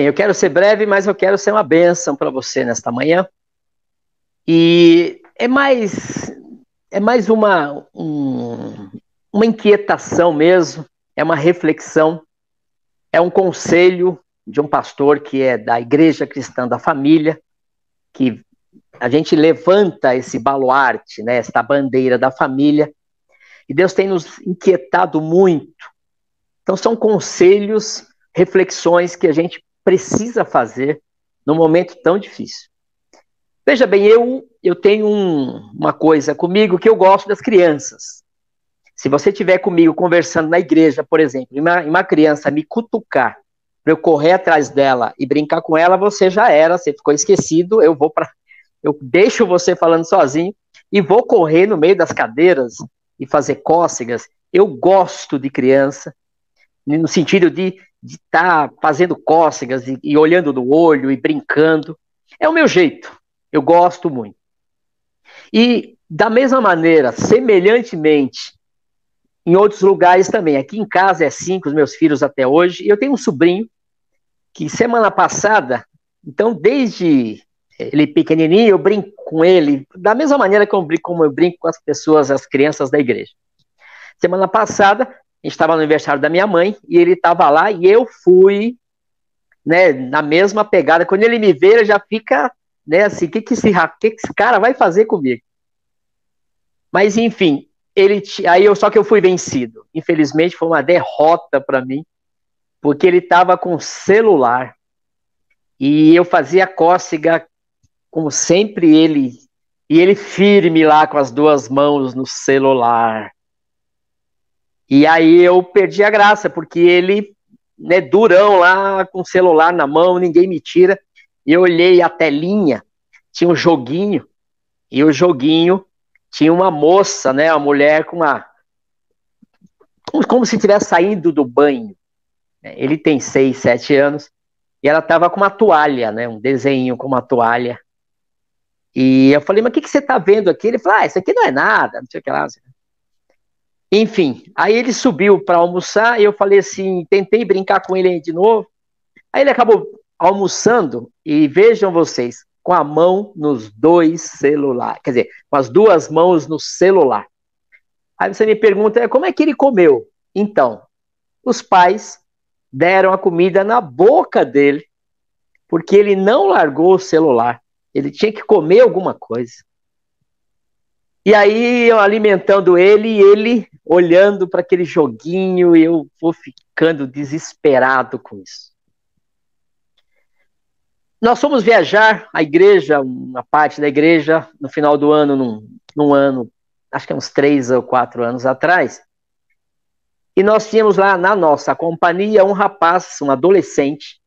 Bem, eu quero ser breve, mas eu quero ser uma bênção para você nesta manhã. E é mais é mais uma um, uma inquietação mesmo, é uma reflexão, é um conselho de um pastor que é da Igreja Cristã da Família, que a gente levanta esse baluarte, né, esta bandeira da família, e Deus tem nos inquietado muito. Então são conselhos, reflexões que a gente precisa fazer num momento tão difícil. Veja bem, eu, eu tenho um, uma coisa comigo que eu gosto das crianças. Se você estiver comigo conversando na igreja, por exemplo, e uma, uma criança me cutucar para eu correr atrás dela e brincar com ela, você já era, você ficou esquecido, eu vou para eu deixo você falando sozinho e vou correr no meio das cadeiras e fazer cócegas. Eu gosto de criança, no sentido de de estar tá fazendo cócegas e, e olhando no olho e brincando. É o meu jeito. Eu gosto muito. E da mesma maneira, semelhantemente, em outros lugares também. Aqui em casa é assim com os meus filhos até hoje. E eu tenho um sobrinho que semana passada, então desde ele pequenininho, eu brinco com ele da mesma maneira que eu brinco, como eu brinco com as pessoas, as crianças da igreja. Semana passada, estava no aniversário da minha mãe e ele estava lá e eu fui, né, na mesma pegada. Quando ele me vê, ele já fica, né, assim, que que esse, que que esse cara vai fazer comigo? Mas enfim, ele aí eu só que eu fui vencido. Infelizmente foi uma derrota para mim, porque ele estava com celular e eu fazia cócega como sempre ele e ele firme lá com as duas mãos no celular. E aí eu perdi a graça, porque ele, né, durão lá, com o celular na mão, ninguém me tira. E eu olhei a telinha, tinha um joguinho, e o joguinho tinha uma moça, né, uma mulher com uma. Como, como se estivesse saindo do banho. Ele tem seis, sete anos, e ela estava com uma toalha, né, um desenho com uma toalha. E eu falei, mas o que, que você está vendo aqui? Ele falou, ah, isso aqui não é nada, não sei o que lá. Enfim, aí ele subiu para almoçar e eu falei assim, tentei brincar com ele de novo. Aí ele acabou almoçando e vejam vocês, com a mão nos dois celulares, quer dizer, com as duas mãos no celular. Aí você me pergunta, como é que ele comeu? Então, os pais deram a comida na boca dele, porque ele não largou o celular. Ele tinha que comer alguma coisa. E aí eu alimentando ele e ele olhando para aquele joguinho eu vou ficando desesperado com isso. Nós fomos viajar a igreja, uma parte da igreja, no final do ano, num, num ano, acho que uns três ou quatro anos atrás. E nós tínhamos lá na nossa companhia um rapaz, um adolescente,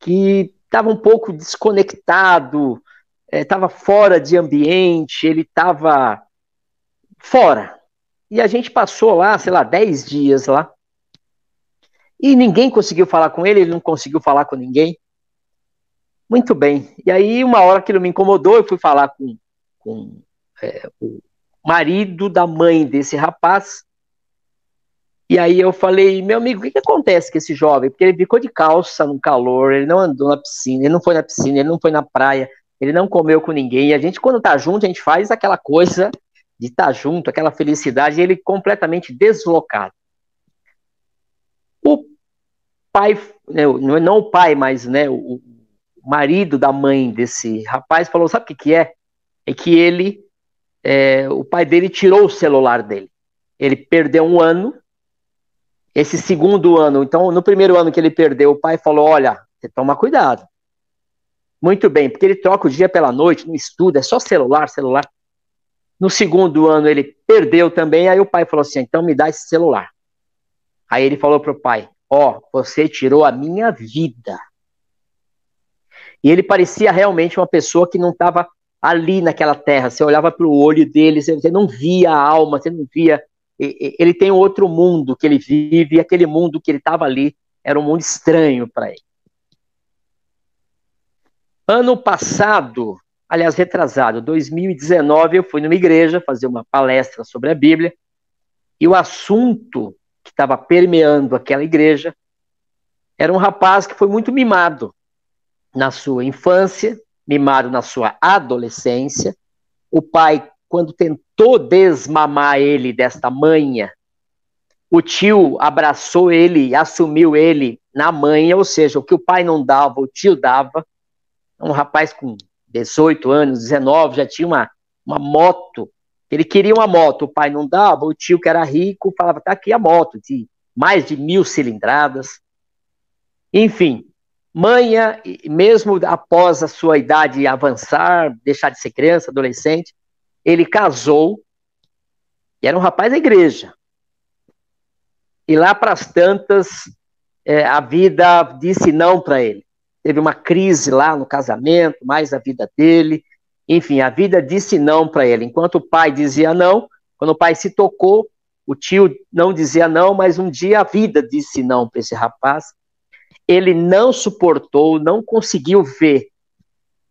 que estava um pouco desconectado, estava é, fora de ambiente, ele estava fora. E a gente passou lá, sei lá, 10 dias lá. E ninguém conseguiu falar com ele, ele não conseguiu falar com ninguém. Muito bem. E aí, uma hora que ele me incomodou, eu fui falar com, com é, o marido da mãe desse rapaz. E aí eu falei, meu amigo, o que, que acontece com esse jovem? Porque ele ficou de calça no calor, ele não andou na piscina, ele não foi na piscina, ele não foi na praia, ele não comeu com ninguém. E a gente, quando tá junto, a gente faz aquela coisa de estar tá junto, aquela felicidade, e ele completamente deslocado. O pai, né, não o pai, mas né, o marido da mãe desse rapaz falou: sabe o que, que é? É que ele, é, o pai dele tirou o celular dele. Ele perdeu um ano. Esse segundo ano, então, no primeiro ano que ele perdeu, o pai falou: olha, toma cuidado muito bem, porque ele troca o dia pela noite, não estuda, é só celular, celular. No segundo ano ele perdeu também, aí o pai falou assim: então me dá esse celular. Aí ele falou pro pai: ó, oh, você tirou a minha vida. E ele parecia realmente uma pessoa que não estava ali naquela terra. Você olhava para o olho dele, você não via a alma, você não via. Ele tem outro mundo que ele vive, aquele mundo que ele estava ali era um mundo estranho para ele. Ano passado, aliás, retrasado, 2019, eu fui numa igreja fazer uma palestra sobre a Bíblia, e o assunto que estava permeando aquela igreja era um rapaz que foi muito mimado na sua infância, mimado na sua adolescência. O pai, quando tentou desmamar ele desta manha, o tio abraçou ele, assumiu ele na manha, ou seja, o que o pai não dava, o tio dava. Um rapaz com 18 anos, 19, já tinha uma, uma moto. Ele queria uma moto, o pai não dava, o tio que era rico falava, tá aqui a moto, de mais de mil cilindradas. Enfim, manha, mesmo após a sua idade avançar, deixar de ser criança, adolescente, ele casou e era um rapaz da igreja. E lá para as tantas, é, a vida disse não para ele. Teve uma crise lá no casamento, mais a vida dele. Enfim, a vida disse não para ele. Enquanto o pai dizia não, quando o pai se tocou, o tio não dizia não, mas um dia a vida disse não para esse rapaz. Ele não suportou, não conseguiu ver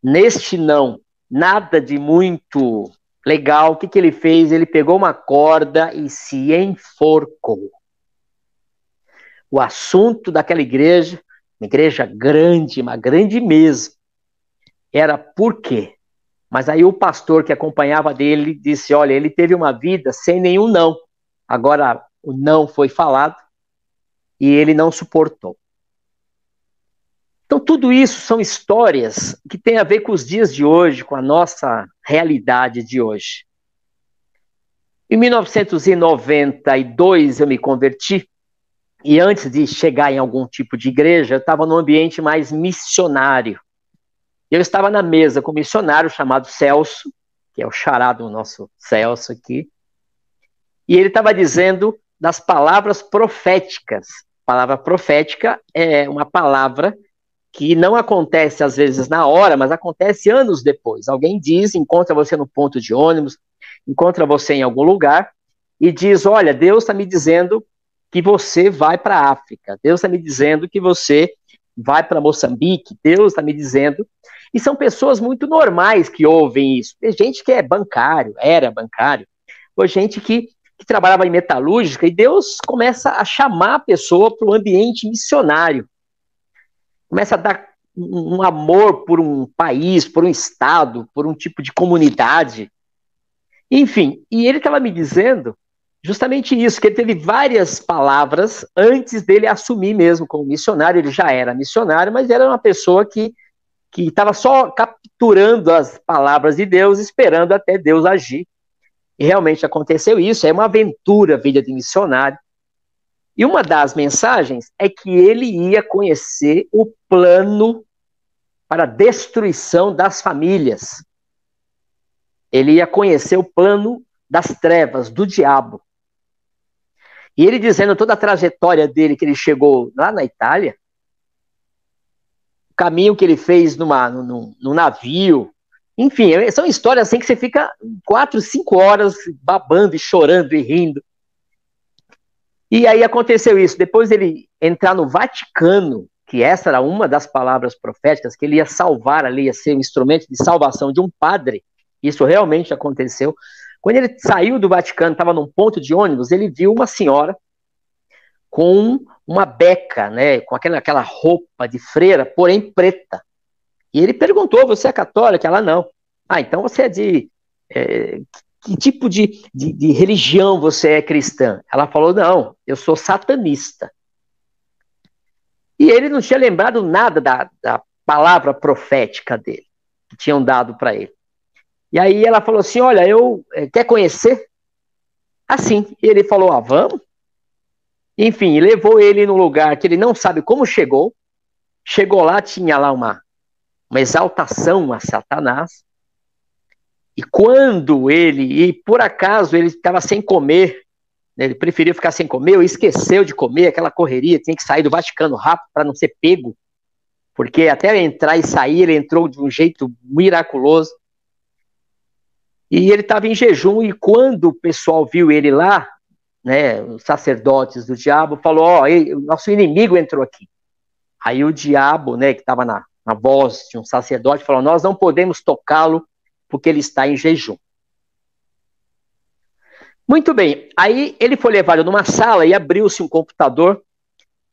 neste não nada de muito legal. O que, que ele fez? Ele pegou uma corda e se enforcou o assunto daquela igreja, uma igreja grande, uma grande mesmo, era por quê? Mas aí o pastor que acompanhava dele disse: olha, ele teve uma vida sem nenhum não. Agora o não foi falado e ele não suportou. Então, tudo isso são histórias que têm a ver com os dias de hoje, com a nossa realidade de hoje. Em 1992, eu me converti e antes de chegar em algum tipo de igreja, eu estava num ambiente mais missionário. Eu estava na mesa com um missionário chamado Celso, que é o charado do nosso Celso aqui, e ele estava dizendo das palavras proféticas. A palavra profética é uma palavra que não acontece às vezes na hora, mas acontece anos depois. Alguém diz, encontra você no ponto de ônibus, encontra você em algum lugar e diz: Olha, Deus está me dizendo que você vai para a África. Deus está me dizendo que você vai para Moçambique. Deus está me dizendo. E são pessoas muito normais que ouvem isso. Tem gente que é bancário, era bancário, ou gente que, que trabalhava em metalúrgica, e Deus começa a chamar a pessoa para o ambiente missionário. Começa a dar um amor por um país, por um estado, por um tipo de comunidade. Enfim, e ele estava me dizendo justamente isso, que ele teve várias palavras antes dele assumir mesmo como missionário. Ele já era missionário, mas era uma pessoa que que estava só capturando as palavras de Deus, esperando até Deus agir. E realmente aconteceu isso. É uma aventura a vida de missionário. E uma das mensagens é que ele ia conhecer o plano para a destruição das famílias. Ele ia conhecer o plano das trevas, do diabo. E ele dizendo toda a trajetória dele, que ele chegou lá na Itália, o caminho que ele fez numa, num, num navio, enfim, é, são histórias assim que você fica quatro, cinco horas babando e chorando e rindo. E aí aconteceu isso. Depois ele entrar no Vaticano, que essa era uma das palavras proféticas, que ele ia salvar ali, ia ser um instrumento de salvação de um padre. Isso realmente aconteceu. Quando ele saiu do Vaticano, estava num ponto de ônibus, ele viu uma senhora com uma beca, né, com aquela, aquela roupa de freira, porém preta. E ele perguntou: Você é católica? Ela não. Ah, então você é de. É, que tipo de, de, de religião você é cristã? Ela falou: Não, eu sou satanista. E ele não tinha lembrado nada da, da palavra profética dele, que tinham dado para ele. E aí ela falou assim: Olha, eu é, quer conhecer? Assim. E ele falou: Ah, vamos. Enfim, levou ele no lugar que ele não sabe como chegou. Chegou lá, tinha lá uma, uma exaltação a Satanás. E quando ele, e por acaso ele estava sem comer, né, ele preferiu ficar sem comer, ou esqueceu de comer, aquela correria, tinha que sair do Vaticano rápido para não ser pego, porque até entrar e sair, ele entrou de um jeito miraculoso. E ele estava em jejum, e quando o pessoal viu ele lá, né, os sacerdotes do diabo, falou: Ó, oh, nosso inimigo entrou aqui. Aí o diabo, né, que estava na, na voz de um sacerdote, falou: Nós não podemos tocá-lo porque ele está em jejum. Muito bem, aí ele foi levado numa sala e abriu-se um computador,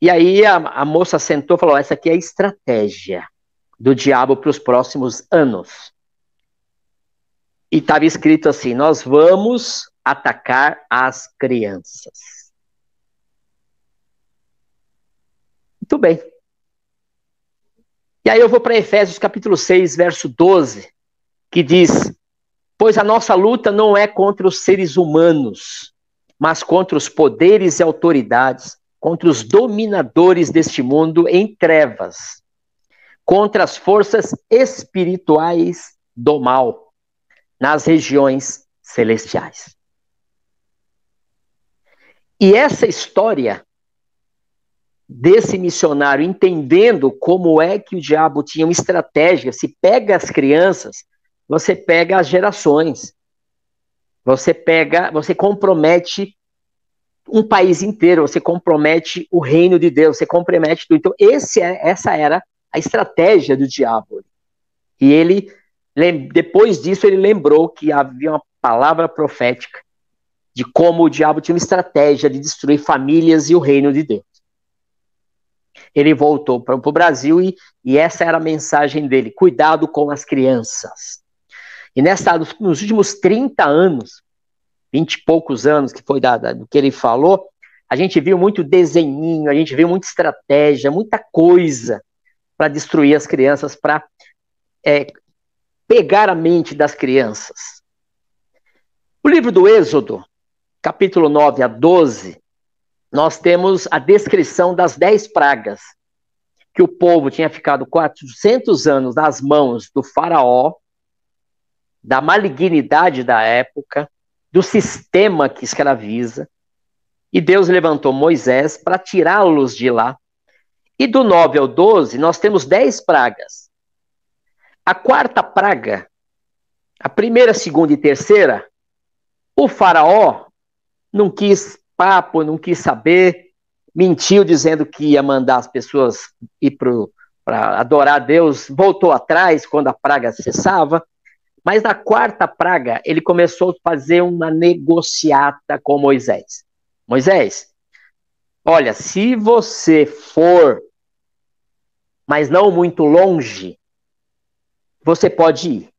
e aí a, a moça sentou e falou: Essa aqui é a estratégia do diabo para os próximos anos. E estava escrito assim: Nós vamos atacar as crianças. Muito bem. E aí eu vou para Efésios capítulo 6, verso 12, que diz: Pois a nossa luta não é contra os seres humanos, mas contra os poderes e autoridades, contra os dominadores deste mundo em trevas, contra as forças espirituais do mal nas regiões celestiais. E essa história desse missionário entendendo como é que o diabo tinha uma estratégia, se pega as crianças, você pega as gerações. Você pega, você compromete um país inteiro, você compromete o reino de Deus, você compromete tudo. Então, esse é, essa era a estratégia do diabo. E ele, depois disso, ele lembrou que havia uma palavra profética de como o diabo tinha uma estratégia de destruir famílias e o reino de Deus. Ele voltou para o Brasil e, e essa era a mensagem dele: cuidado com as crianças. E nessa, nos últimos 30 anos, 20 e poucos anos que foi da, da, do que ele falou, a gente viu muito desenhinho, a gente viu muita estratégia, muita coisa para destruir as crianças, para é, pegar a mente das crianças. O livro do Êxodo, capítulo 9 a 12, nós temos a descrição das dez pragas, que o povo tinha ficado 400 anos nas mãos do faraó, da malignidade da época, do sistema que escraviza, e Deus levantou Moisés para tirá-los de lá. E do 9 ao 12, nós temos dez pragas. A quarta praga, a primeira, segunda e terceira, o faraó não quis papo, não quis saber, mentiu dizendo que ia mandar as pessoas ir para adorar a Deus, voltou atrás quando a praga cessava. Mas na quarta praga, ele começou a fazer uma negociata com Moisés. Moisés, olha, se você for, mas não muito longe, você pode ir.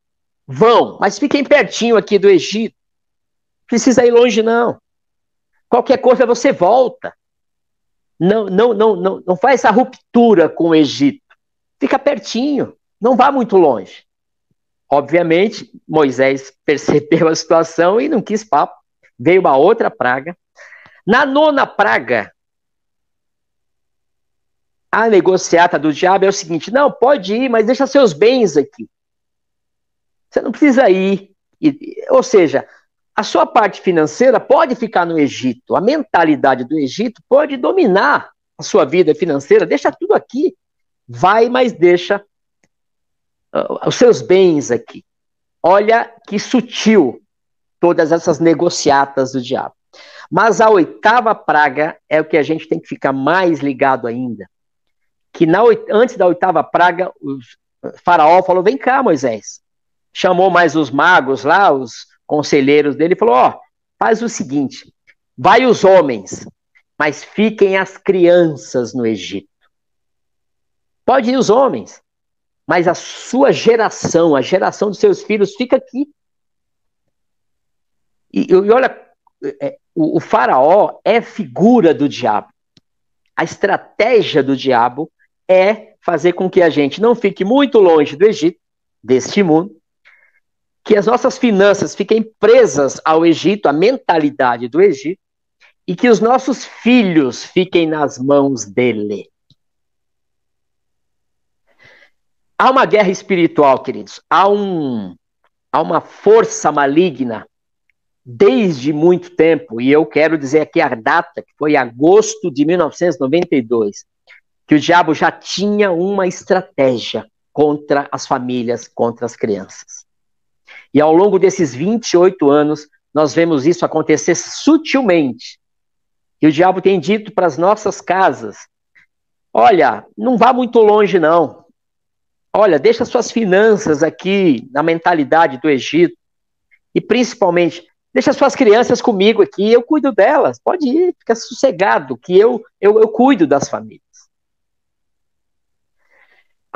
Vão, mas fiquem pertinho aqui do Egito. Precisa ir longe, não. Qualquer coisa você volta. Não, não, não, não, não faz essa ruptura com o Egito. Fica pertinho, não vá muito longe. Obviamente, Moisés percebeu a situação e não quis papo. Veio uma outra praga. Na nona praga, a negociata do diabo é o seguinte: não, pode ir, mas deixa seus bens aqui. Você não precisa ir. E, ou seja, a sua parte financeira pode ficar no Egito, a mentalidade do Egito pode dominar a sua vida financeira, deixa tudo aqui. Vai, mas deixa uh, os seus bens aqui. Olha que sutil todas essas negociatas do diabo. Mas a oitava praga é o que a gente tem que ficar mais ligado ainda. Que na, antes da oitava praga, o faraó falou: vem cá, Moisés. Chamou mais os magos lá, os, conselheiros dele, falou: Ó, oh, faz o seguinte: vai os homens, mas fiquem as crianças no Egito. Pode ir os homens, mas a sua geração, a geração dos seus filhos, fica aqui. E, e olha, é, o, o faraó é figura do diabo. A estratégia do diabo é fazer com que a gente não fique muito longe do Egito, deste mundo, que as nossas finanças fiquem presas ao Egito, à mentalidade do Egito, e que os nossos filhos fiquem nas mãos dele. Há uma guerra espiritual, queridos. Há, um, há uma força maligna desde muito tempo, e eu quero dizer aqui a data, que foi agosto de 1992, que o diabo já tinha uma estratégia contra as famílias, contra as crianças. E ao longo desses 28 anos, nós vemos isso acontecer sutilmente, E o diabo tem dito para as nossas casas: olha, não vá muito longe, não. Olha, deixa suas finanças aqui na mentalidade do Egito. E principalmente, deixa suas crianças comigo aqui, eu cuido delas. Pode ir, fica sossegado, que eu, eu, eu cuido das famílias.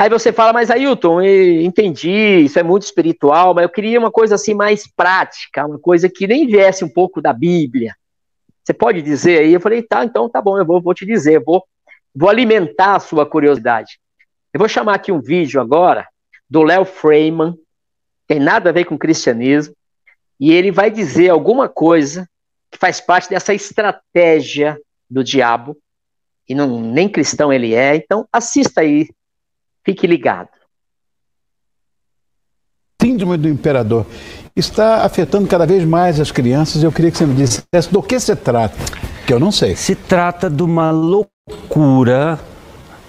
Aí você fala, mas Ailton, entendi, isso é muito espiritual, mas eu queria uma coisa assim mais prática, uma coisa que nem viesse um pouco da Bíblia. Você pode dizer aí? Eu falei, tá, então tá bom, eu vou, vou te dizer, vou, vou alimentar a sua curiosidade. Eu vou chamar aqui um vídeo agora do Léo Freeman, tem nada a ver com cristianismo, e ele vai dizer alguma coisa que faz parte dessa estratégia do diabo, e não, nem cristão ele é, então assista aí, fique ligado. Síndrome do imperador está afetando cada vez mais as crianças. Eu queria que você me dissesse do que se trata, que eu não sei. Se trata de uma loucura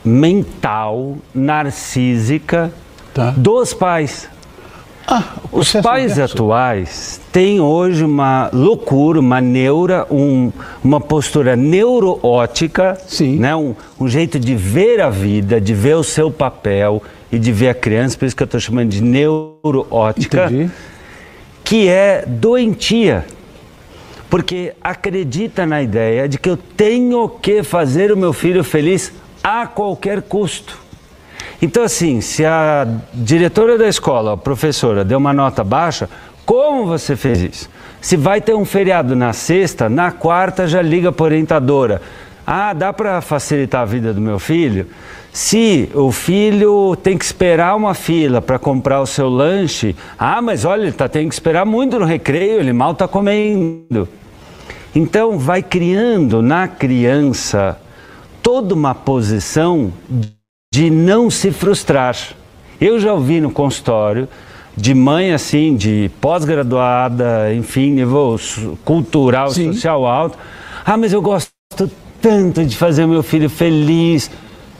mental, narcísica tá. dos pais. Ah, Os pais inverso. atuais têm hoje uma loucura, uma neura, um, uma postura neuroótica, Sim. Né? Um, um jeito de ver a vida, de ver o seu papel e de ver a criança, por isso que eu estou chamando de neuroótica. Entendi que é doentia, porque acredita na ideia de que eu tenho que fazer o meu filho feliz a qualquer custo. Então, assim, se a diretora da escola, a professora, deu uma nota baixa, como você fez isso? Se vai ter um feriado na sexta, na quarta já liga para a orientadora. Ah, dá para facilitar a vida do meu filho? Se o filho tem que esperar uma fila para comprar o seu lanche, ah, mas olha, ele tá, tem que esperar muito no recreio, ele mal está comendo. Então, vai criando na criança toda uma posição de não se frustrar. Eu já ouvi no consultório de mãe assim, de pós-graduada, enfim, nível cultural, Sim. social alto. Ah, mas eu gosto tanto de fazer o meu filho feliz.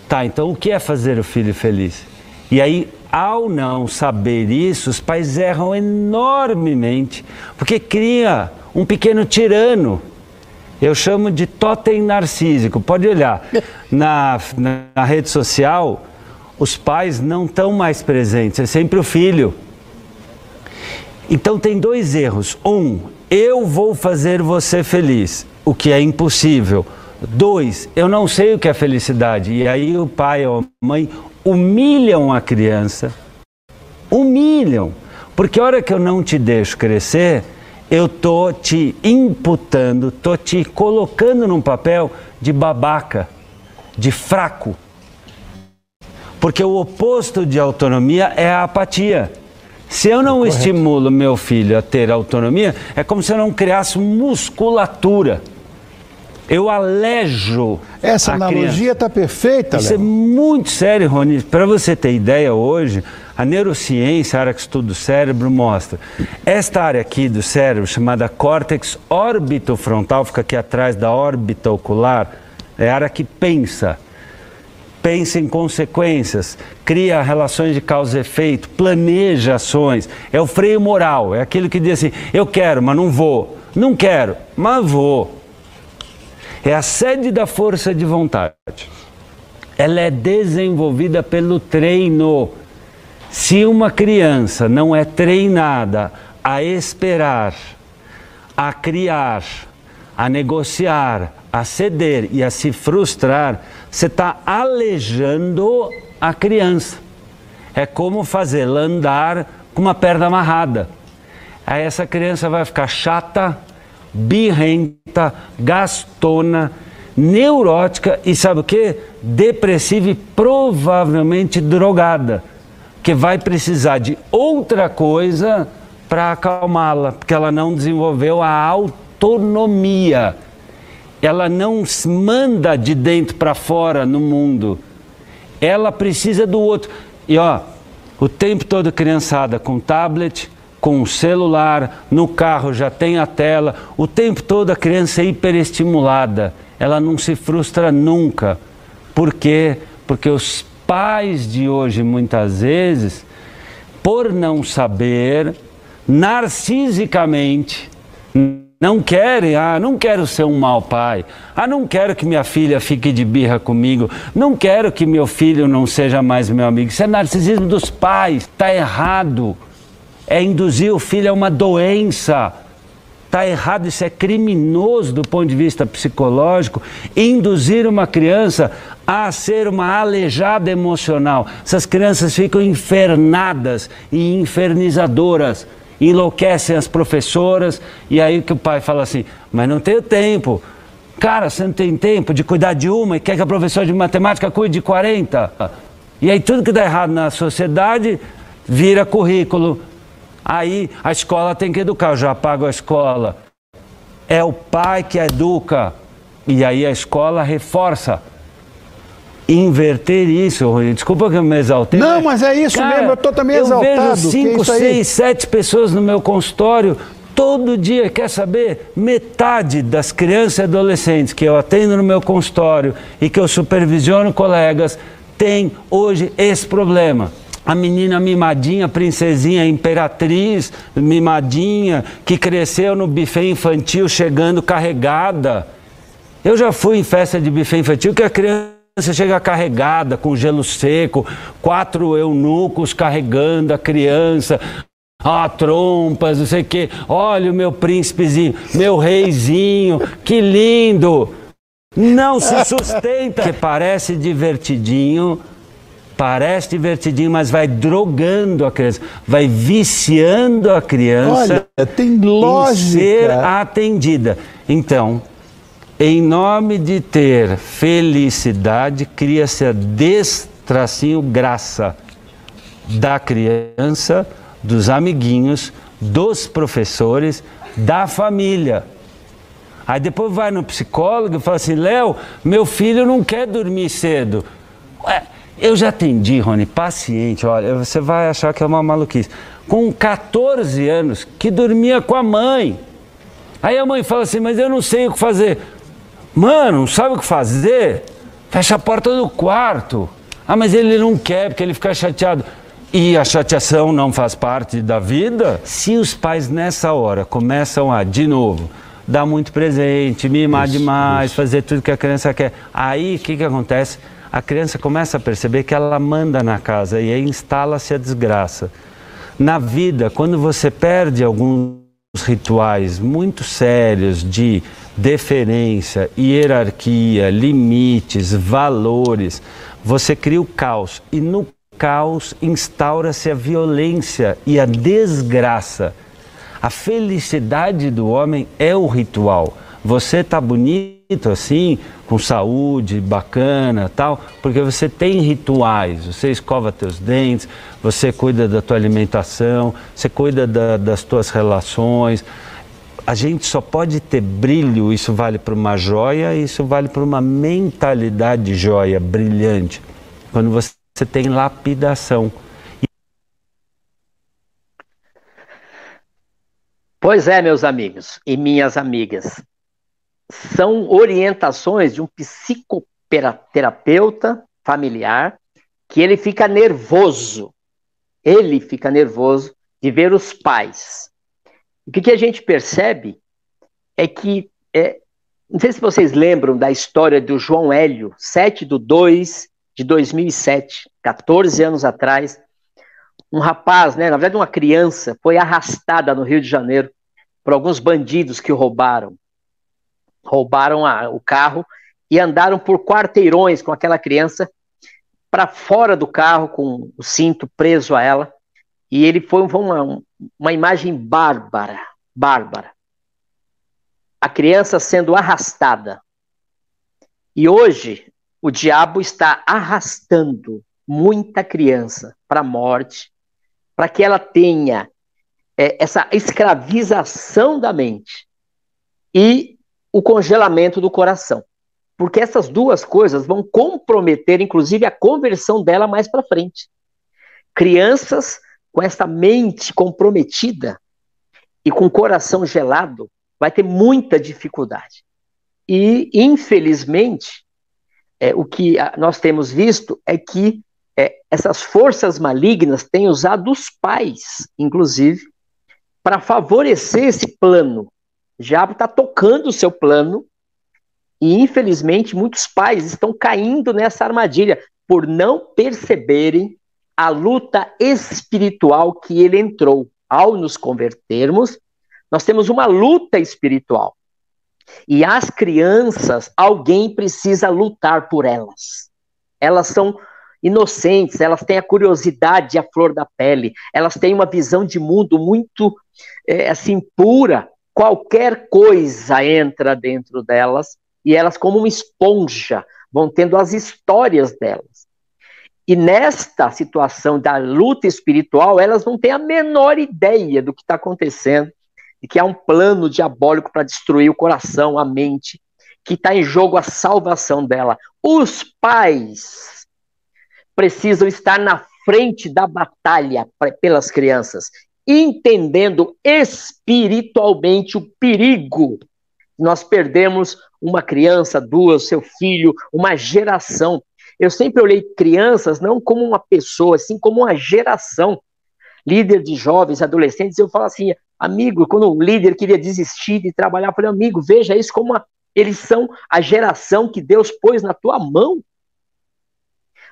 Tá, então o que é fazer o filho feliz? E aí, ao não saber isso, os pais erram enormemente, porque cria um pequeno tirano. Eu chamo de totem narcísico. Pode olhar, na, na, na rede social, os pais não estão mais presentes, é sempre o filho. Então tem dois erros. Um, eu vou fazer você feliz, o que é impossível. Dois, eu não sei o que é felicidade. E aí o pai ou a mãe humilham a criança. Humilham. Porque a hora que eu não te deixo crescer, eu tô te imputando, tô te colocando num papel de babaca, de fraco. Porque o oposto de autonomia é a apatia. Se eu não Correto. estimulo meu filho a ter autonomia, é como se eu não criasse musculatura. Eu alejo. Essa analogia está perfeita, Isso Léo. é muito sério, Rony. Para você ter ideia, hoje, a neurociência, a área que estuda o cérebro, mostra. Esta área aqui do cérebro, chamada córtex orbitofrontal, fica aqui atrás da órbita ocular, é a área que pensa. Pensa em consequências, cria relações de causa e efeito, planeja ações. É o freio moral, é aquilo que diz assim: eu quero, mas não vou. Não quero, mas vou. É a sede da força de vontade. Ela é desenvolvida pelo treino. Se uma criança não é treinada a esperar, a criar, a negociar, a ceder e a se frustrar, você está alejando a criança. É como fazê-la andar com uma perna amarrada. Aí essa criança vai ficar chata, birrenta, gastona, neurótica e sabe o que? Depressiva e provavelmente drogada, que vai precisar de outra coisa para acalmá-la, porque ela não desenvolveu a autonomia. Ela não manda de dentro para fora no mundo. Ela precisa do outro. E ó, o tempo todo criançada com tablet, com celular, no carro já tem a tela, o tempo todo a criança é hiperestimulada, ela não se frustra nunca. Por quê? Porque os pais de hoje, muitas vezes, por não saber, narcisicamente, Não querem, ah, não quero ser um mau pai. Ah, não quero que minha filha fique de birra comigo. Não quero que meu filho não seja mais meu amigo. Isso é narcisismo dos pais. Está errado. É induzir o filho a uma doença. Está errado, isso é criminoso do ponto de vista psicológico. Induzir uma criança a ser uma aleijada emocional. Essas crianças ficam infernadas e infernizadoras enlouquecem as professoras, e aí que o pai fala assim, mas não tenho tempo. Cara, você não tem tempo de cuidar de uma e quer que a professora de matemática cuide de 40. E aí tudo que dá errado na sociedade vira currículo. Aí a escola tem que educar, eu já pago a escola. É o pai que educa. E aí a escola reforça inverter isso, Desculpa que eu me exaltei. Não, mas é isso Cara, mesmo, eu estou também eu exaltado. Eu vejo cinco, seis, sete pessoas no meu consultório todo dia, quer saber? Metade das crianças e adolescentes que eu atendo no meu consultório e que eu supervisiono colegas tem hoje esse problema. A menina mimadinha, princesinha, imperatriz, mimadinha, que cresceu no buffet infantil chegando carregada. Eu já fui em festa de buffet infantil que a criança chega carregada, com gelo seco, quatro eunucos carregando a criança, ah, trompas, não sei o quê. Olha o meu príncipezinho, meu reizinho, que lindo! Não se sustenta, que parece divertidinho, parece divertidinho, mas vai drogando a criança, vai viciando a criança. Olha, tem lógica. Em ser atendida. Então, em nome de ter felicidade, cria-se a destracinho graça da criança, dos amiguinhos, dos professores, da família. Aí depois vai no psicólogo e fala assim: Léo, meu filho não quer dormir cedo. Ué, eu já atendi, Rony, paciente, olha, você vai achar que é uma maluquice. Com 14 anos, que dormia com a mãe. Aí a mãe fala assim: Mas eu não sei o que fazer. Mano, sabe o que fazer? Fecha a porta do quarto. Ah, mas ele não quer porque ele fica chateado. E a chateação não faz parte da vida? Se os pais nessa hora começam a, de novo, dar muito presente, mimar isso, demais, isso. fazer tudo que a criança quer, aí o que, que acontece? A criança começa a perceber que ela manda na casa e aí instala-se a desgraça. Na vida, quando você perde alguns rituais muito sérios de deferência, hierarquia, limites, valores, você cria o caos e no caos instaura-se a violência e a desgraça. A felicidade do homem é o ritual. Você está bonito assim, com saúde, bacana, tal, porque você tem rituais. Você escova teus dentes, você cuida da tua alimentação, você cuida da, das tuas relações a gente só pode ter brilho, isso vale para uma joia, isso vale para uma mentalidade joia, brilhante, quando você tem lapidação. Pois é, meus amigos e minhas amigas, são orientações de um psicoterapeuta familiar que ele fica nervoso, ele fica nervoso de ver os pais. O que, que a gente percebe é que, é, não sei se vocês lembram da história do João Hélio, 7 de 2 de 2007, 14 anos atrás, um rapaz, né, na verdade uma criança, foi arrastada no Rio de Janeiro por alguns bandidos que o roubaram. Roubaram a, o carro e andaram por quarteirões com aquela criança para fora do carro com o cinto preso a ela. E ele foi uma, uma imagem bárbara, bárbara. A criança sendo arrastada. E hoje o diabo está arrastando muita criança para a morte, para que ela tenha é, essa escravização da mente e o congelamento do coração. Porque essas duas coisas vão comprometer, inclusive, a conversão dela mais para frente. Crianças com essa mente comprometida e com o coração gelado, vai ter muita dificuldade. E, infelizmente, é, o que nós temos visto é que é, essas forças malignas têm usado os pais, inclusive, para favorecer esse plano O diabo está tocando o seu plano e, infelizmente, muitos pais estão caindo nessa armadilha por não perceberem a luta espiritual que ele entrou. Ao nos convertermos, nós temos uma luta espiritual. E as crianças, alguém precisa lutar por elas. Elas são inocentes, elas têm a curiosidade a flor da pele, elas têm uma visão de mundo muito é, assim pura. Qualquer coisa entra dentro delas e elas, como uma esponja, vão tendo as histórias delas. E nesta situação da luta espiritual, elas não têm a menor ideia do que está acontecendo, e que há um plano diabólico para destruir o coração, a mente, que está em jogo a salvação dela. Os pais precisam estar na frente da batalha pelas crianças, entendendo espiritualmente o perigo. Nós perdemos uma criança, duas, seu filho, uma geração. Eu sempre olhei crianças não como uma pessoa, assim como uma geração. Líder de jovens, adolescentes, eu falo assim, amigo, quando um líder queria desistir de trabalhar, eu falei, amigo, veja isso como uma, eles são a geração que Deus pôs na tua mão.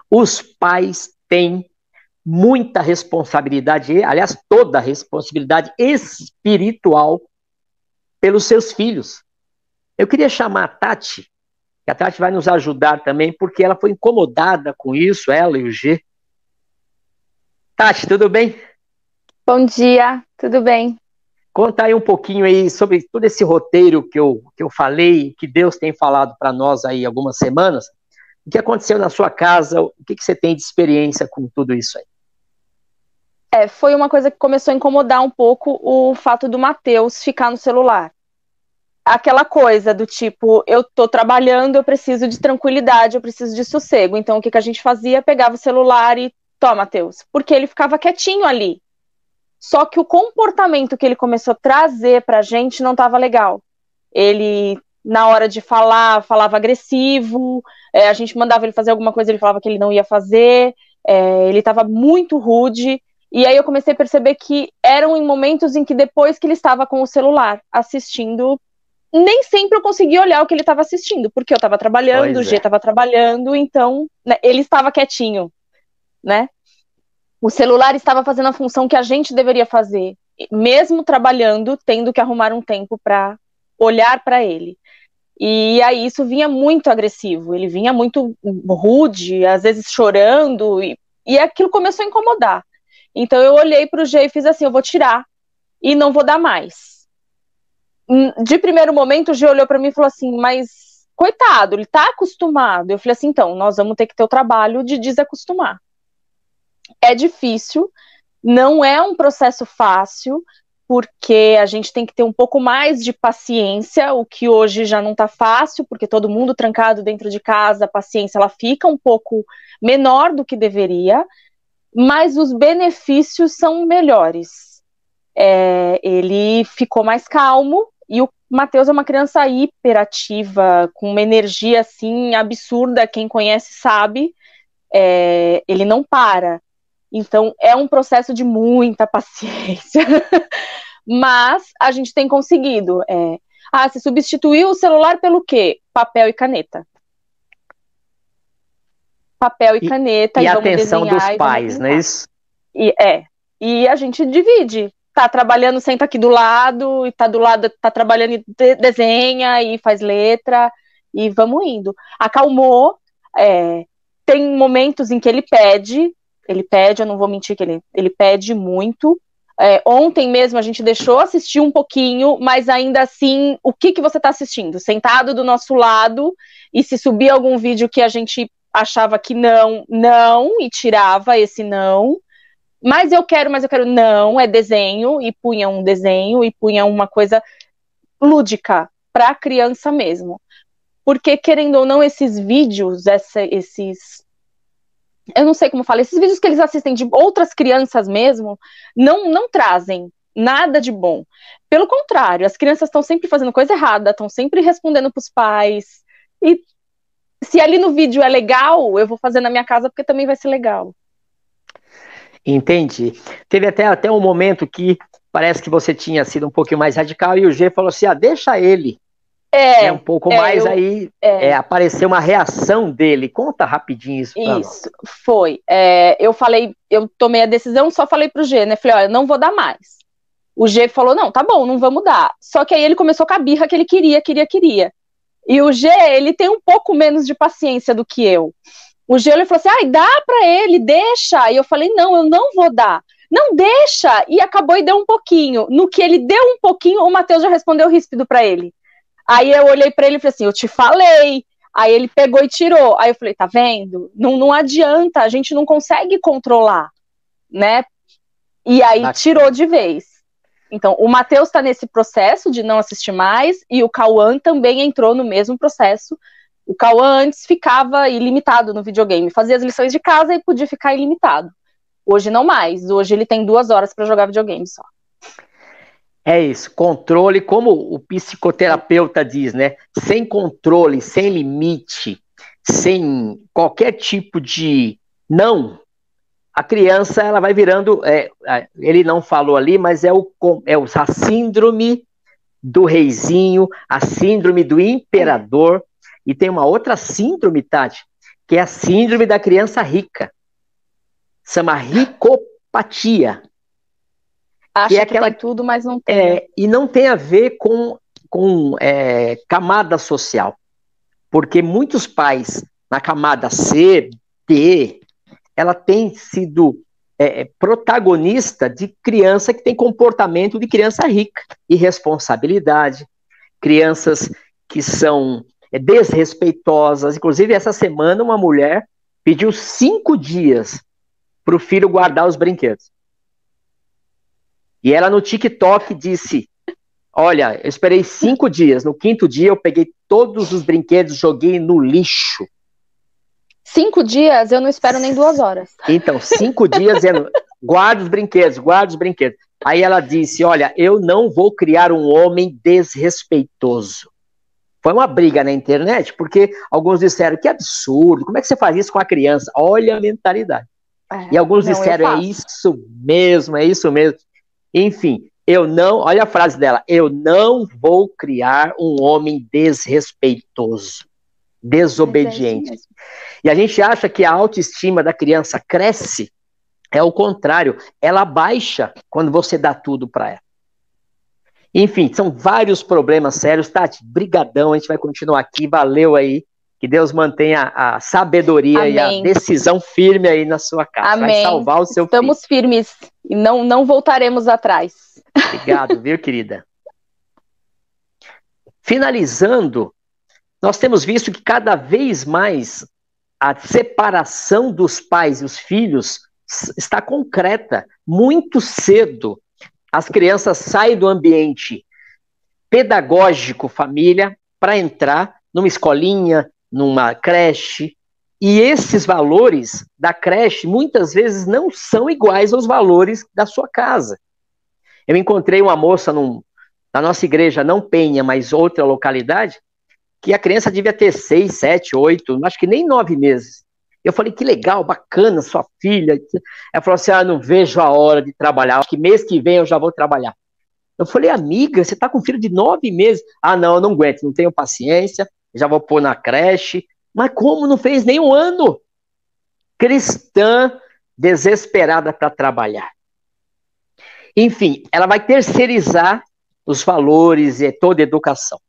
Os pais têm muita responsabilidade, aliás, toda a responsabilidade espiritual pelos seus filhos. Eu queria chamar a Tati, que a Tati vai nos ajudar também, porque ela foi incomodada com isso, ela e o G. Tati, tudo bem? Bom dia, tudo bem. Conta aí um pouquinho aí sobre todo esse roteiro que eu, que eu falei, que Deus tem falado para nós aí algumas semanas. O que aconteceu na sua casa? O que, que você tem de experiência com tudo isso aí? É, foi uma coisa que começou a incomodar um pouco o fato do Matheus ficar no celular aquela coisa do tipo, eu tô trabalhando, eu preciso de tranquilidade, eu preciso de sossego. Então o que, que a gente fazia? Pegava o celular e toma, Matheus, porque ele ficava quietinho ali. Só que o comportamento que ele começou a trazer pra gente não estava legal. Ele, na hora de falar, falava agressivo, é, a gente mandava ele fazer alguma coisa, ele falava que ele não ia fazer, é, ele estava muito rude. E aí eu comecei a perceber que eram em momentos em que depois que ele estava com o celular, assistindo nem sempre eu conseguia olhar o que ele estava assistindo, porque eu estava trabalhando, pois o G estava é. trabalhando, então né, ele estava quietinho, né? O celular estava fazendo a função que a gente deveria fazer, mesmo trabalhando, tendo que arrumar um tempo para olhar para ele. E aí isso vinha muito agressivo, ele vinha muito rude, às vezes chorando, e, e aquilo começou a incomodar. Então eu olhei para o G e fiz assim: eu vou tirar e não vou dar mais de primeiro momento, o G olhou para mim e falou assim: Mas, coitado, ele tá acostumado. Eu falei assim: então, nós vamos ter que ter o trabalho de desacostumar. É difícil, não é um processo fácil, porque a gente tem que ter um pouco mais de paciência, o que hoje já não tá fácil, porque todo mundo trancado dentro de casa, a paciência ela fica um pouco menor do que deveria, mas os benefícios são melhores. É, ele ficou mais calmo, e o Matheus é uma criança hiperativa, com uma energia assim absurda, quem conhece sabe. É, ele não para. Então é um processo de muita paciência. Mas a gente tem conseguido. É, ah, se substituiu o celular pelo quê? Papel e caneta. Papel e, e caneta. E, e a atenção dos pais, não é isso? E, é. E a gente divide tá trabalhando, senta aqui do lado, e tá do lado, tá trabalhando e desenha e faz letra, e vamos indo. Acalmou, é, tem momentos em que ele pede, ele pede, eu não vou mentir que ele, ele pede muito. É, ontem mesmo a gente deixou assistir um pouquinho, mas ainda assim, o que, que você está assistindo? Sentado do nosso lado, e se subir algum vídeo que a gente achava que não, não, e tirava esse não mas eu quero, mas eu quero, não, é desenho, e punha um desenho, e punha uma coisa lúdica, para a criança mesmo. Porque, querendo ou não, esses vídeos, essa, esses. Eu não sei como fala, esses vídeos que eles assistem de outras crianças mesmo, não, não trazem nada de bom. Pelo contrário, as crianças estão sempre fazendo coisa errada, estão sempre respondendo para os pais. E se ali no vídeo é legal, eu vou fazer na minha casa porque também vai ser legal. Entendi. Teve até, até um momento que parece que você tinha sido um pouquinho mais radical e o G falou assim: ah, deixa ele. É, é um pouco é, mais eu, aí é. é. apareceu uma reação dele. Conta rapidinho isso. Isso, foi. É, eu falei, eu tomei a decisão, só falei pro G, né? Falei, olha, não vou dar mais. O G falou, não, tá bom, não vamos dar. Só que aí ele começou com a birra que ele queria, queria, queria. E o G, ele tem um pouco menos de paciência do que eu. O G, ele falou assim, ai, dá pra ele, deixa. E eu falei, não, eu não vou dar não deixa, e acabou e deu um pouquinho. No que ele deu um pouquinho, o Matheus já respondeu ríspido para ele. Aí eu olhei para ele e falei assim: Eu te falei. Aí ele pegou e tirou. Aí eu falei: Tá vendo? Não, não adianta, a gente não consegue controlar, né? E aí tirou de vez. Então, o Matheus está nesse processo de não assistir mais, e o Cauã também entrou no mesmo processo. O Cauã antes ficava ilimitado no videogame, fazia as lições de casa e podia ficar ilimitado. Hoje não mais. Hoje ele tem duas horas para jogar videogame só. É isso, controle, como o psicoterapeuta diz, né? Sem controle, sem limite, sem qualquer tipo de não, a criança ela vai virando. É, ele não falou ali, mas é, o, é a síndrome do reizinho, a síndrome do imperador, e tem uma outra síndrome, Tati, que é a síndrome da criança rica chama ricopatia. Acha que, é aquela, que tem tudo, mas não tem. É, e não tem a ver com, com é, camada social. Porque muitos pais na camada C, D, ela tem sido é, é, protagonista de criança que tem comportamento de criança rica, irresponsabilidade, crianças que são é, desrespeitosas. Inclusive, essa semana, uma mulher pediu cinco dias para o filho guardar os brinquedos. E ela no TikTok disse: Olha, eu esperei cinco dias. No quinto dia, eu peguei todos os brinquedos, joguei no lixo. Cinco dias? Eu não espero nem duas horas. Então, cinco dias dizendo: guarda os brinquedos, guarda os brinquedos. Aí ela disse: Olha, eu não vou criar um homem desrespeitoso. Foi uma briga na internet, porque alguns disseram que absurdo, como é que você faz isso com a criança? Olha a mentalidade. É, e alguns não, disseram, é isso mesmo, é isso mesmo. Enfim, eu não, olha a frase dela, eu não vou criar um homem desrespeitoso, desobediente. É e a gente acha que a autoestima da criança cresce, é o contrário, ela baixa quando você dá tudo para ela. Enfim, são vários problemas sérios. Tati, brigadão, a gente vai continuar aqui, valeu aí. Que Deus mantenha a sabedoria Amém. e a decisão firme aí na sua casa. Amém. Vai salvar o seu Estamos filho. firmes e não, não voltaremos atrás. Obrigado, viu, querida? Finalizando, nós temos visto que cada vez mais a separação dos pais e os filhos está concreta. Muito cedo, as crianças saem do ambiente pedagógico família para entrar numa escolinha, numa creche. E esses valores da creche muitas vezes não são iguais aos valores da sua casa. Eu encontrei uma moça num, na nossa igreja, não Penha, mas outra localidade, que a criança devia ter seis, sete, oito, acho que nem nove meses. Eu falei, que legal, bacana, sua filha. Ela falou assim: ah, não vejo a hora de trabalhar, acho que mês que vem eu já vou trabalhar. Eu falei, amiga, você está com um filho de nove meses. Ah, não, eu não aguento, não tenho paciência, já vou pôr na creche. Mas como não fez nem um ano? Cristã desesperada para trabalhar. Enfim, ela vai terceirizar os valores e toda a educação.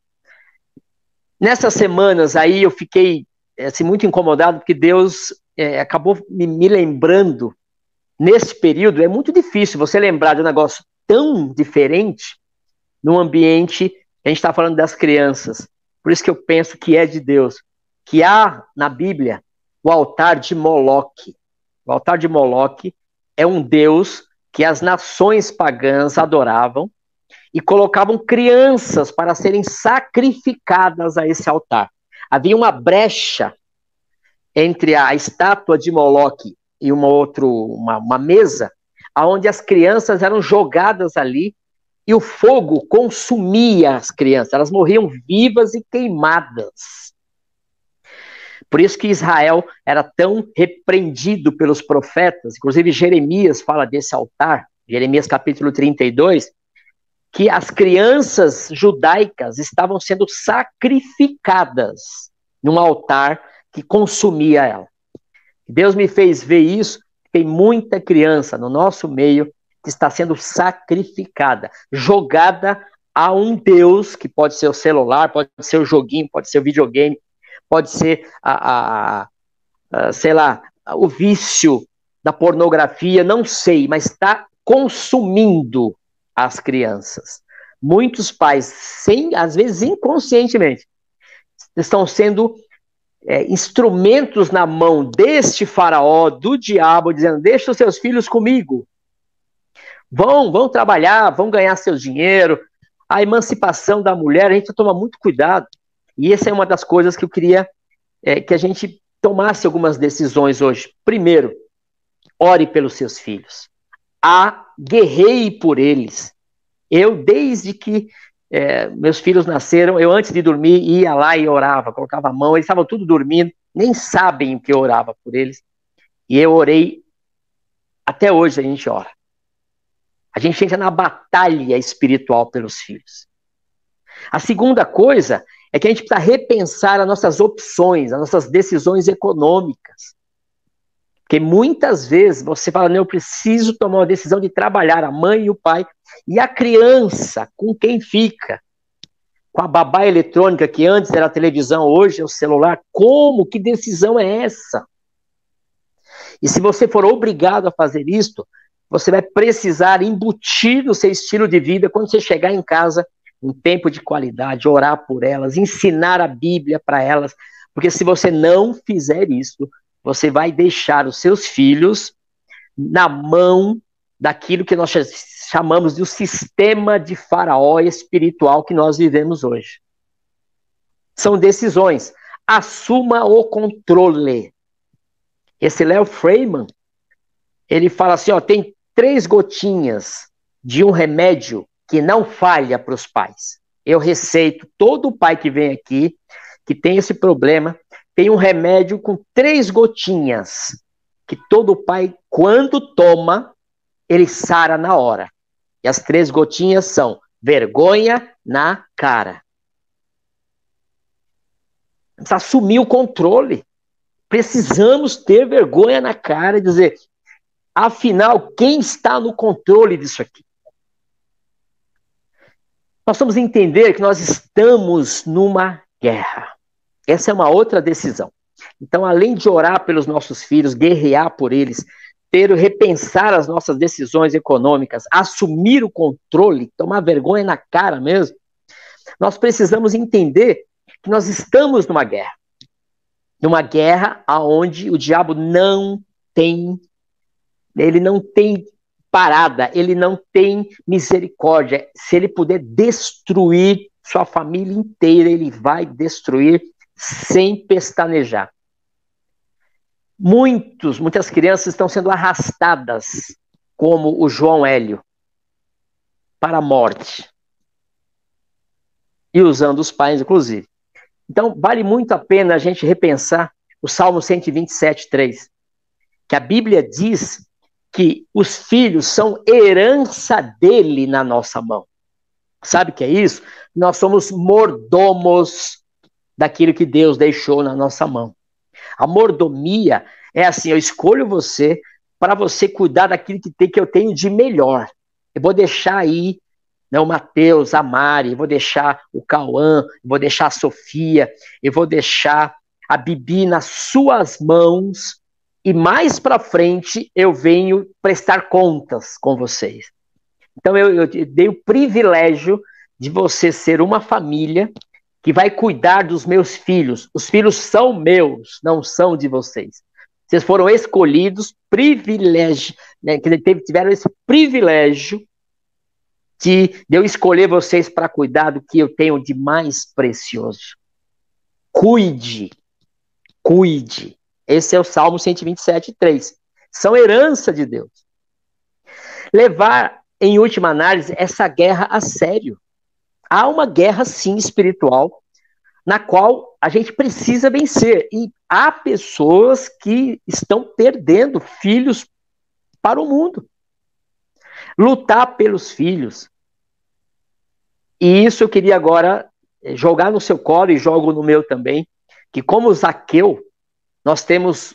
Nessas semanas aí eu fiquei assim, muito incomodado porque Deus é, acabou me, me lembrando nesse período. É muito difícil você lembrar de um negócio tão diferente num ambiente. A gente está falando das crianças. Por isso que eu penso que é de Deus. Que há na Bíblia o altar de Moloque. O altar de Moloque é um Deus que as nações pagãs adoravam e colocavam crianças para serem sacrificadas a esse altar. Havia uma brecha entre a estátua de Moloque e uma outra uma, uma mesa, onde as crianças eram jogadas ali e o fogo consumia as crianças, elas morriam vivas e queimadas. Por isso que Israel era tão repreendido pelos profetas, inclusive Jeremias fala desse altar, Jeremias capítulo 32, que as crianças judaicas estavam sendo sacrificadas num altar que consumia ela. Deus me fez ver isso. Tem muita criança no nosso meio que está sendo sacrificada, jogada a um Deus, que pode ser o celular, pode ser o joguinho, pode ser o videogame, pode ser a, a, a sei lá, o vício da pornografia, não sei, mas está consumindo as crianças. Muitos pais, sem, às vezes inconscientemente, estão sendo é, instrumentos na mão deste faraó, do diabo, dizendo: deixa os seus filhos comigo. Vão, vão trabalhar, vão ganhar seu dinheiro. A emancipação da mulher, a gente toma muito cuidado. E essa é uma das coisas que eu queria é, que a gente tomasse algumas decisões hoje. Primeiro, ore pelos seus filhos. A guerrei por eles. Eu, desde que é, meus filhos nasceram, eu antes de dormir ia lá e orava, colocava a mão, eles estavam tudo dormindo, nem sabem o que eu orava por eles. E eu orei, até hoje a gente ora. A gente entra na batalha espiritual pelos filhos. A segunda coisa é que a gente precisa repensar as nossas opções, as nossas decisões econômicas. Porque muitas vezes você fala, eu preciso tomar uma decisão de trabalhar, a mãe e o pai, e a criança, com quem fica? Com a babá eletrônica, que antes era a televisão, hoje é o celular. Como? Que decisão é essa? E se você for obrigado a fazer isto, você vai precisar embutir no seu estilo de vida quando você chegar em casa, um tempo de qualidade, orar por elas, ensinar a Bíblia para elas, porque se você não fizer isso, você vai deixar os seus filhos na mão daquilo que nós chamamos de o sistema de faraó espiritual que nós vivemos hoje. São decisões. Assuma o controle. Esse Léo Freeman, ele fala assim, ó, tem três gotinhas de um remédio que não falha para os pais. Eu receito todo pai que vem aqui que tem esse problema, tem um remédio com três gotinhas que todo pai, quando toma, ele sara na hora. E as três gotinhas são vergonha na cara. Precisa assumir o controle. Precisamos ter vergonha na cara e dizer: afinal, quem está no controle disso aqui? Nós vamos entender que nós estamos numa guerra. Essa é uma outra decisão. Então, além de orar pelos nossos filhos, guerrear por eles, ter repensar as nossas decisões econômicas, assumir o controle, tomar vergonha na cara mesmo, nós precisamos entender que nós estamos numa guerra. Numa guerra aonde o diabo não tem ele não tem parada, ele não tem misericórdia. Se ele puder destruir sua família inteira, ele vai destruir sem pestanejar. Muitos, muitas crianças estão sendo arrastadas, como o João Hélio, para a morte. E usando os pais, inclusive. Então, vale muito a pena a gente repensar o Salmo 127, 3. Que a Bíblia diz que os filhos são herança dele na nossa mão. Sabe o que é isso? Nós somos mordomos daquilo que Deus deixou na nossa mão. A mordomia é assim: eu escolho você para você cuidar daquilo que, tem, que eu tenho de melhor. Eu vou deixar aí né, o Mateus, a Mari, vou deixar o Cauã, vou deixar a Sofia, eu vou deixar a Bibi nas suas mãos e mais para frente eu venho prestar contas com vocês. Então eu, eu dei o privilégio de você ser uma família que vai cuidar dos meus filhos. Os filhos são meus, não são de vocês. Vocês foram escolhidos, privilégio, né, tiveram esse privilégio de, de eu escolher vocês para cuidar do que eu tenho de mais precioso. Cuide, cuide. Esse é o Salmo 127, 3. São herança de Deus. Levar, em última análise, essa guerra a sério há uma guerra, sim, espiritual, na qual a gente precisa vencer. E há pessoas que estão perdendo filhos para o mundo. lutar pelos filhos. E isso eu queria agora eh, jogar no seu colo e jogo no meu também, que como Zaqueu, nós temos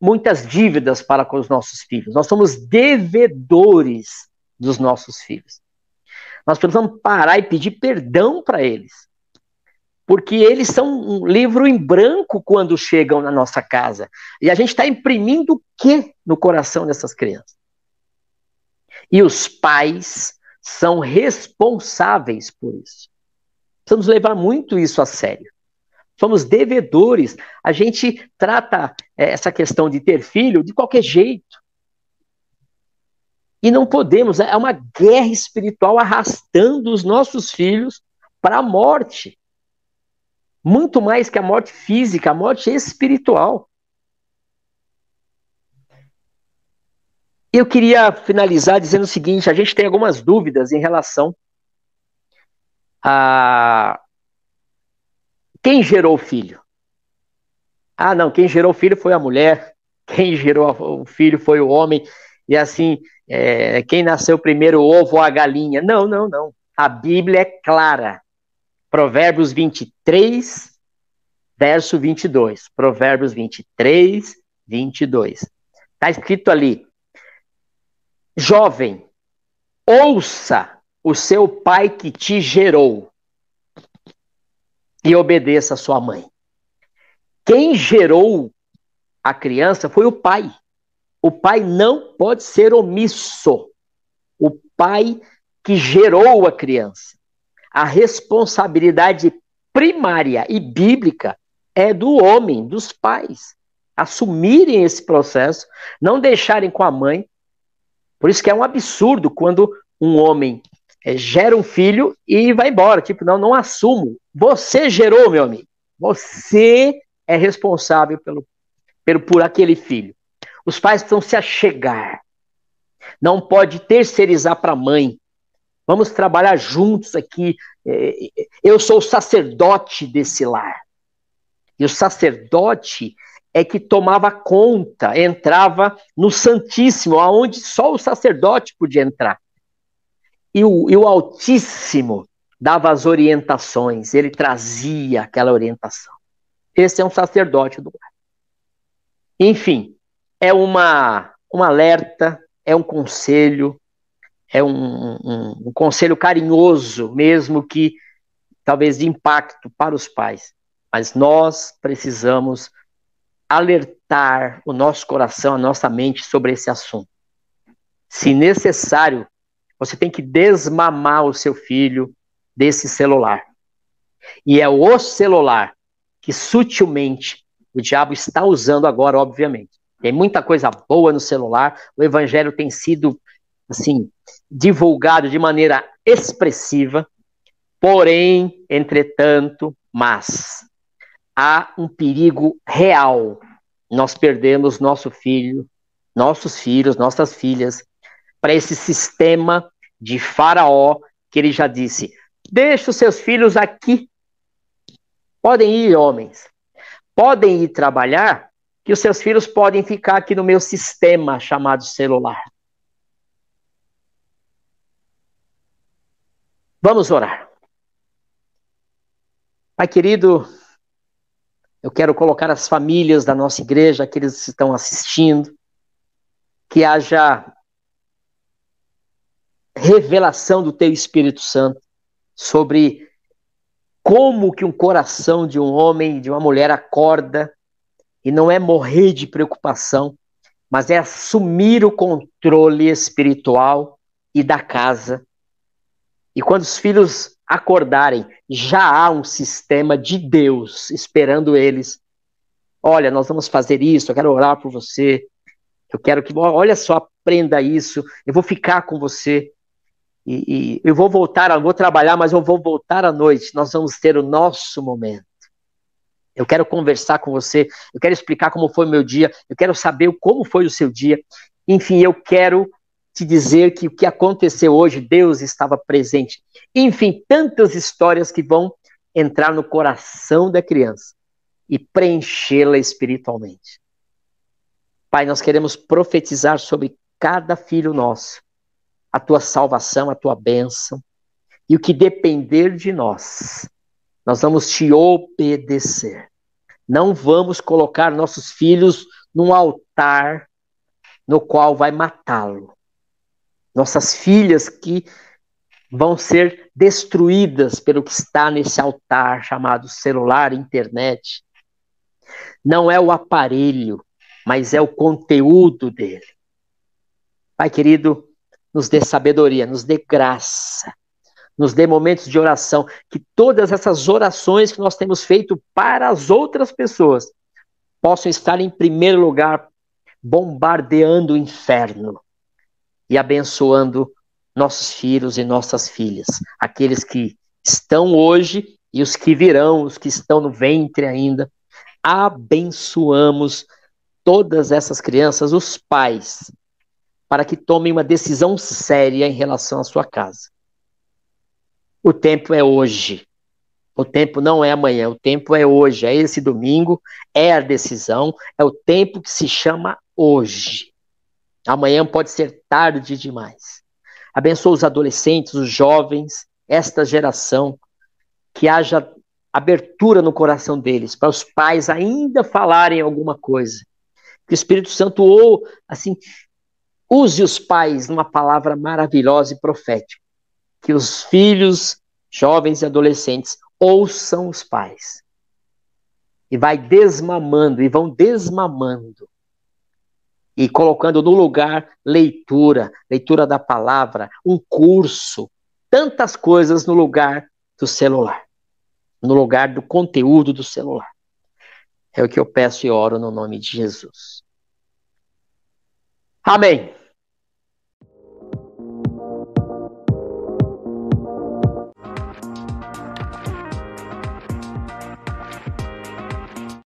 muitas dívidas para com os nossos filhos. Nós somos devedores dos nossos filhos. Nós precisamos parar e pedir perdão para eles. Porque eles são um livro em branco quando chegam na nossa casa. E a gente está imprimindo o que no coração dessas crianças? E os pais são responsáveis por isso. Precisamos levar muito isso a sério. Somos devedores. A gente trata é, essa questão de ter filho de qualquer jeito. E não podemos, é uma guerra espiritual arrastando os nossos filhos para a morte. Muito mais que a morte física, a morte espiritual. Eu queria finalizar dizendo o seguinte: a gente tem algumas dúvidas em relação a quem gerou o filho. Ah, não, quem gerou o filho foi a mulher, quem gerou o filho foi o homem, e assim, é, quem nasceu primeiro, o ovo ou a galinha. Não, não, não. A Bíblia é clara. Provérbios 23, verso 22. Provérbios 23, 22. Está escrito ali: Jovem, ouça o seu pai que te gerou e obedeça a sua mãe. Quem gerou a criança foi o pai. O pai não pode ser omisso. O pai que gerou a criança. A responsabilidade primária e bíblica é do homem, dos pais. Assumirem esse processo, não deixarem com a mãe, por isso que é um absurdo quando um homem é, gera um filho e vai embora. Tipo, não, não assumo. Você gerou, meu amigo. Você é responsável pelo, pelo por aquele filho. Os pais precisam se achegar. Não pode terceirizar para a mãe. Vamos trabalhar juntos aqui. É, eu sou o sacerdote desse lar. E o sacerdote é que tomava conta, entrava no Santíssimo, aonde só o sacerdote podia entrar. E o, e o Altíssimo dava as orientações, ele trazia aquela orientação. Esse é um sacerdote do lar. Enfim, é uma, um alerta, é um conselho, é um, um, um conselho carinhoso, mesmo que talvez de impacto para os pais. Mas nós precisamos alertar o nosso coração, a nossa mente sobre esse assunto. Se necessário, você tem que desmamar o seu filho desse celular. E é o celular que sutilmente o diabo está usando agora, obviamente. Tem muita coisa boa no celular, o evangelho tem sido assim divulgado de maneira expressiva, porém, entretanto, mas há um perigo real. Nós perdemos nosso filho, nossos filhos, nossas filhas, para esse sistema de Faraó que ele já disse: deixe os seus filhos aqui. Podem ir, homens. Podem ir trabalhar, que os seus filhos podem ficar aqui no meu sistema chamado celular. Vamos orar. Pai querido, eu quero colocar as famílias da nossa igreja, aqueles que estão assistindo, que haja revelação do teu Espírito Santo sobre como que um coração de um homem, de uma mulher acorda e não é morrer de preocupação, mas é assumir o controle espiritual e da casa. E quando os filhos acordarem, já há um sistema de Deus esperando eles. Olha, nós vamos fazer isso, eu quero orar por você. Eu quero que, olha só, aprenda isso. Eu vou ficar com você. E, e eu vou voltar, eu vou trabalhar, mas eu vou voltar à noite. Nós vamos ter o nosso momento. Eu quero conversar com você, eu quero explicar como foi o meu dia, eu quero saber como foi o seu dia. Enfim, eu quero te dizer que o que aconteceu hoje, Deus estava presente. Enfim, tantas histórias que vão entrar no coração da criança e preenchê-la espiritualmente. Pai, nós queremos profetizar sobre cada filho nosso, a tua salvação, a tua bênção. E o que depender de nós, nós vamos te obedecer. Não vamos colocar nossos filhos num altar no qual vai matá-lo. Nossas filhas que vão ser destruídas pelo que está nesse altar chamado celular, internet. Não é o aparelho, mas é o conteúdo dele. Pai querido, nos dê sabedoria, nos dê graça, nos dê momentos de oração, que todas essas orações que nós temos feito para as outras pessoas possam estar em primeiro lugar, bombardeando o inferno e abençoando nossos filhos e nossas filhas, aqueles que estão hoje e os que virão, os que estão no ventre ainda. Abençoamos todas essas crianças, os pais, para que tomem uma decisão séria em relação à sua casa. O tempo é hoje. O tempo não é amanhã, o tempo é hoje, é esse domingo, é a decisão, é o tempo que se chama hoje. Amanhã pode ser tarde demais. Abençoa os adolescentes, os jovens, esta geração, que haja abertura no coração deles, para os pais ainda falarem alguma coisa. Que o Espírito Santo ou assim use os pais numa palavra maravilhosa e profética que os filhos, jovens e adolescentes ouçam os pais. E vai desmamando, e vão desmamando. E colocando no lugar leitura, leitura da palavra, um curso, tantas coisas no lugar do celular, no lugar do conteúdo do celular. É o que eu peço e oro no nome de Jesus. Amém.